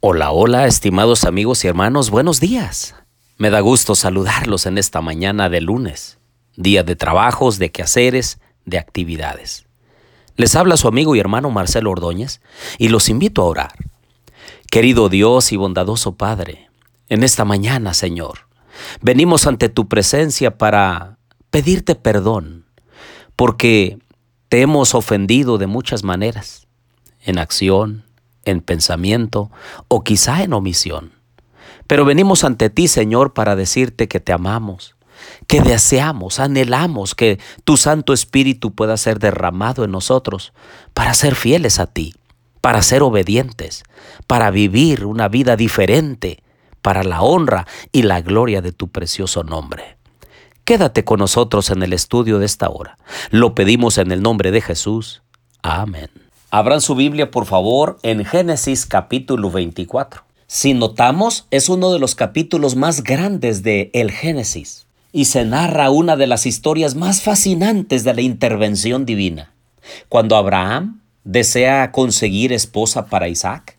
Hola, hola, estimados amigos y hermanos, buenos días. Me da gusto saludarlos en esta mañana de lunes, día de trabajos, de quehaceres, de actividades. Les habla su amigo y hermano Marcelo Ordóñez y los invito a orar. Querido Dios y bondadoso Padre, en esta mañana, Señor, venimos ante tu presencia para pedirte perdón, porque te hemos ofendido de muchas maneras, en acción, en pensamiento o quizá en omisión. Pero venimos ante ti, Señor, para decirte que te amamos, que deseamos, anhelamos que tu Santo Espíritu pueda ser derramado en nosotros para ser fieles a ti, para ser obedientes, para vivir una vida diferente, para la honra y la gloria de tu precioso nombre. Quédate con nosotros en el estudio de esta hora. Lo pedimos en el nombre de Jesús. Amén. Abran su Biblia, por favor, en Génesis capítulo 24. Si notamos, es uno de los capítulos más grandes de el Génesis y se narra una de las historias más fascinantes de la intervención divina. Cuando Abraham desea conseguir esposa para Isaac,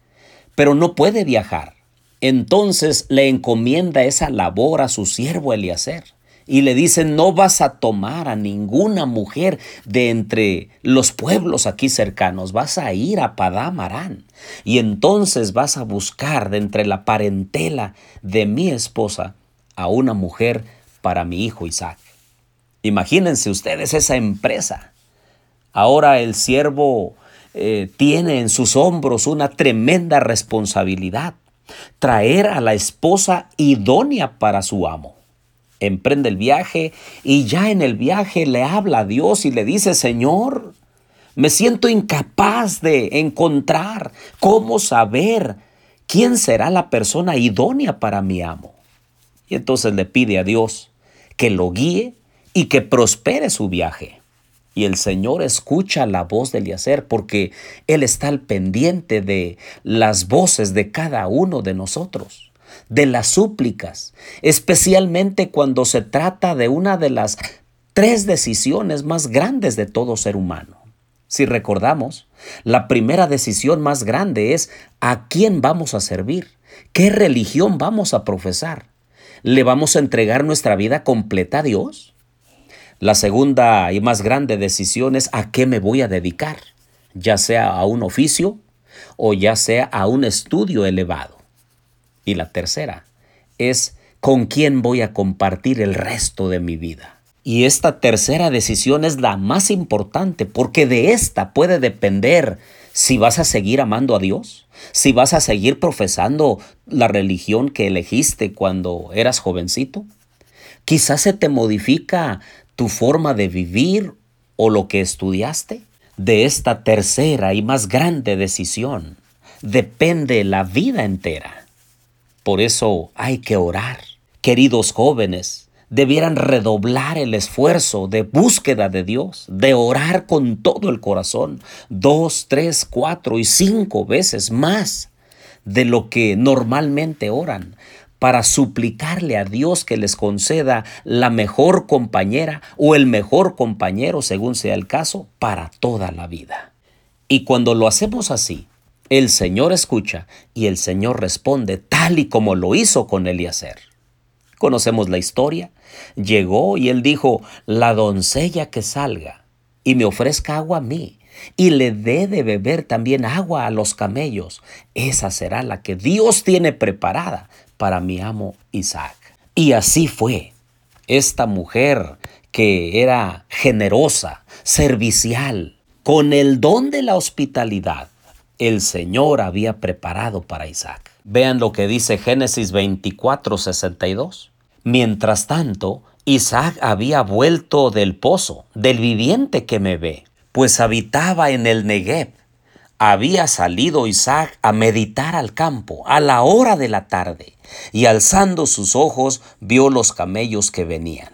pero no puede viajar, entonces le encomienda esa labor a su siervo Eliezer y le dicen, no vas a tomar a ninguna mujer de entre los pueblos aquí cercanos, vas a ir a Padamarán y entonces vas a buscar de entre la parentela de mi esposa a una mujer para mi hijo Isaac. Imagínense ustedes esa empresa. Ahora el siervo eh, tiene en sus hombros una tremenda responsabilidad, traer a la esposa idónea para su amo emprende el viaje y ya en el viaje le habla a Dios y le dice, Señor, me siento incapaz de encontrar cómo saber quién será la persona idónea para mi amo. Y entonces le pide a Dios que lo guíe y que prospere su viaje. Y el Señor escucha la voz de Eliezer porque Él está al pendiente de las voces de cada uno de nosotros de las súplicas, especialmente cuando se trata de una de las tres decisiones más grandes de todo ser humano. Si recordamos, la primera decisión más grande es a quién vamos a servir, qué religión vamos a profesar. ¿Le vamos a entregar nuestra vida completa a Dios? La segunda y más grande decisión es a qué me voy a dedicar, ya sea a un oficio o ya sea a un estudio elevado. Y la tercera es con quién voy a compartir el resto de mi vida. Y esta tercera decisión es la más importante porque de esta puede depender si vas a seguir amando a Dios, si vas a seguir profesando la religión que elegiste cuando eras jovencito. Quizás se te modifica tu forma de vivir o lo que estudiaste. De esta tercera y más grande decisión depende la vida entera. Por eso hay que orar. Queridos jóvenes, debieran redoblar el esfuerzo de búsqueda de Dios, de orar con todo el corazón, dos, tres, cuatro y cinco veces más de lo que normalmente oran, para suplicarle a Dios que les conceda la mejor compañera o el mejor compañero, según sea el caso, para toda la vida. Y cuando lo hacemos así, el Señor escucha y el Señor responde tal y como lo hizo con Eliezer. Conocemos la historia. Llegó y él dijo, la doncella que salga y me ofrezca agua a mí y le dé de beber también agua a los camellos, esa será la que Dios tiene preparada para mi amo Isaac. Y así fue. Esta mujer que era generosa, servicial, con el don de la hospitalidad, el Señor había preparado para Isaac. Vean lo que dice Génesis 24, 62. Mientras tanto, Isaac había vuelto del pozo, del viviente que me ve, pues habitaba en el Negev. Había salido Isaac a meditar al campo a la hora de la tarde, y alzando sus ojos vio los camellos que venían.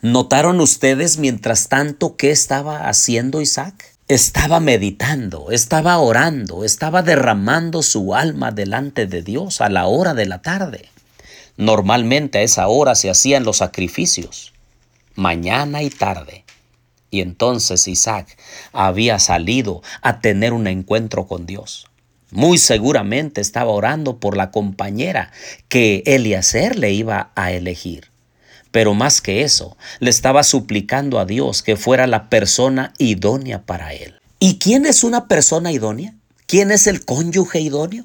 ¿Notaron ustedes mientras tanto qué estaba haciendo Isaac? Estaba meditando, estaba orando, estaba derramando su alma delante de Dios a la hora de la tarde. Normalmente a esa hora se hacían los sacrificios, mañana y tarde. Y entonces Isaac había salido a tener un encuentro con Dios. Muy seguramente estaba orando por la compañera que Eliezer le iba a elegir. Pero más que eso, le estaba suplicando a Dios que fuera la persona idónea para él. ¿Y quién es una persona idónea? ¿Quién es el cónyuge idóneo?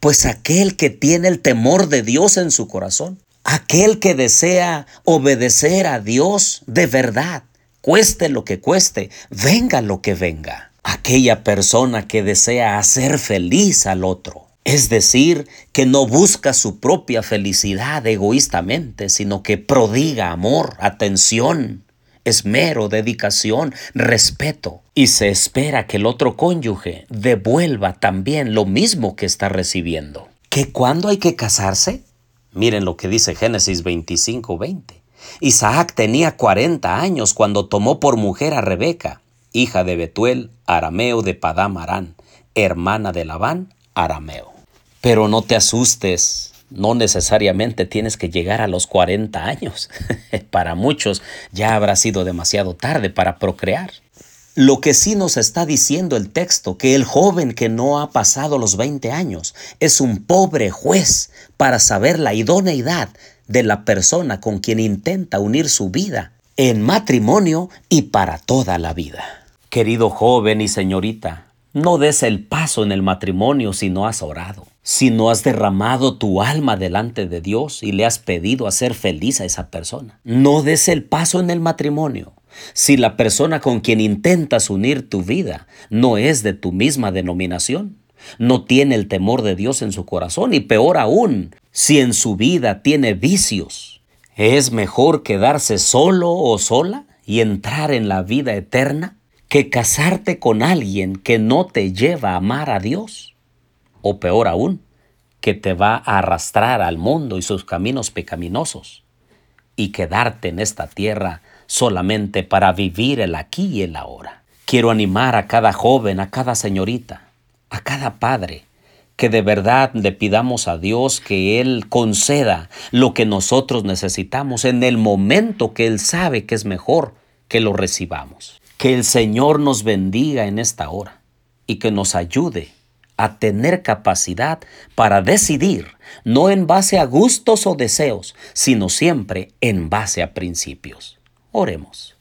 Pues aquel que tiene el temor de Dios en su corazón, aquel que desea obedecer a Dios de verdad, cueste lo que cueste, venga lo que venga. Aquella persona que desea hacer feliz al otro. Es decir, que no busca su propia felicidad egoístamente, sino que prodiga amor, atención, esmero, dedicación, respeto. Y se espera que el otro cónyuge devuelva también lo mismo que está recibiendo. ¿Que cuándo hay que casarse? Miren lo que dice Génesis 25, 20. Isaac tenía 40 años cuando tomó por mujer a Rebeca, hija de Betuel, arameo de Padam Arán, hermana de Labán, arameo. Pero no te asustes, no necesariamente tienes que llegar a los 40 años. para muchos ya habrá sido demasiado tarde para procrear. Lo que sí nos está diciendo el texto, que el joven que no ha pasado los 20 años es un pobre juez para saber la idoneidad de la persona con quien intenta unir su vida en matrimonio y para toda la vida. Querido joven y señorita, no des el paso en el matrimonio si no has orado, si no has derramado tu alma delante de Dios y le has pedido hacer feliz a esa persona. No des el paso en el matrimonio si la persona con quien intentas unir tu vida no es de tu misma denominación, no tiene el temor de Dios en su corazón y peor aún, si en su vida tiene vicios. Es mejor quedarse solo o sola y entrar en la vida eterna que casarte con alguien que no te lleva a amar a Dios. O peor aún, que te va a arrastrar al mundo y sus caminos pecaminosos y quedarte en esta tierra solamente para vivir el aquí y el ahora. Quiero animar a cada joven, a cada señorita, a cada padre, que de verdad le pidamos a Dios que Él conceda lo que nosotros necesitamos en el momento que Él sabe que es mejor que lo recibamos. Que el Señor nos bendiga en esta hora y que nos ayude a tener capacidad para decidir, no en base a gustos o deseos, sino siempre en base a principios. Oremos.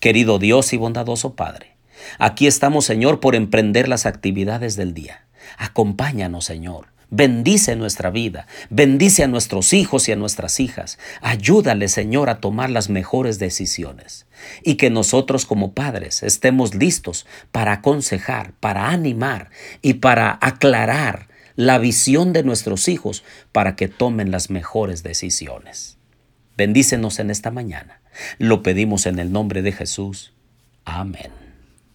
Querido Dios y bondadoso Padre, aquí estamos, Señor, por emprender las actividades del día. Acompáñanos, Señor Bendice nuestra vida, bendice a nuestros hijos y a nuestras hijas. Ayúdale, Señor, a tomar las mejores decisiones. Y que nosotros como padres estemos listos para aconsejar, para animar y para aclarar la visión de nuestros hijos para que tomen las mejores decisiones. Bendícenos en esta mañana. Lo pedimos en el nombre de Jesús. Amén.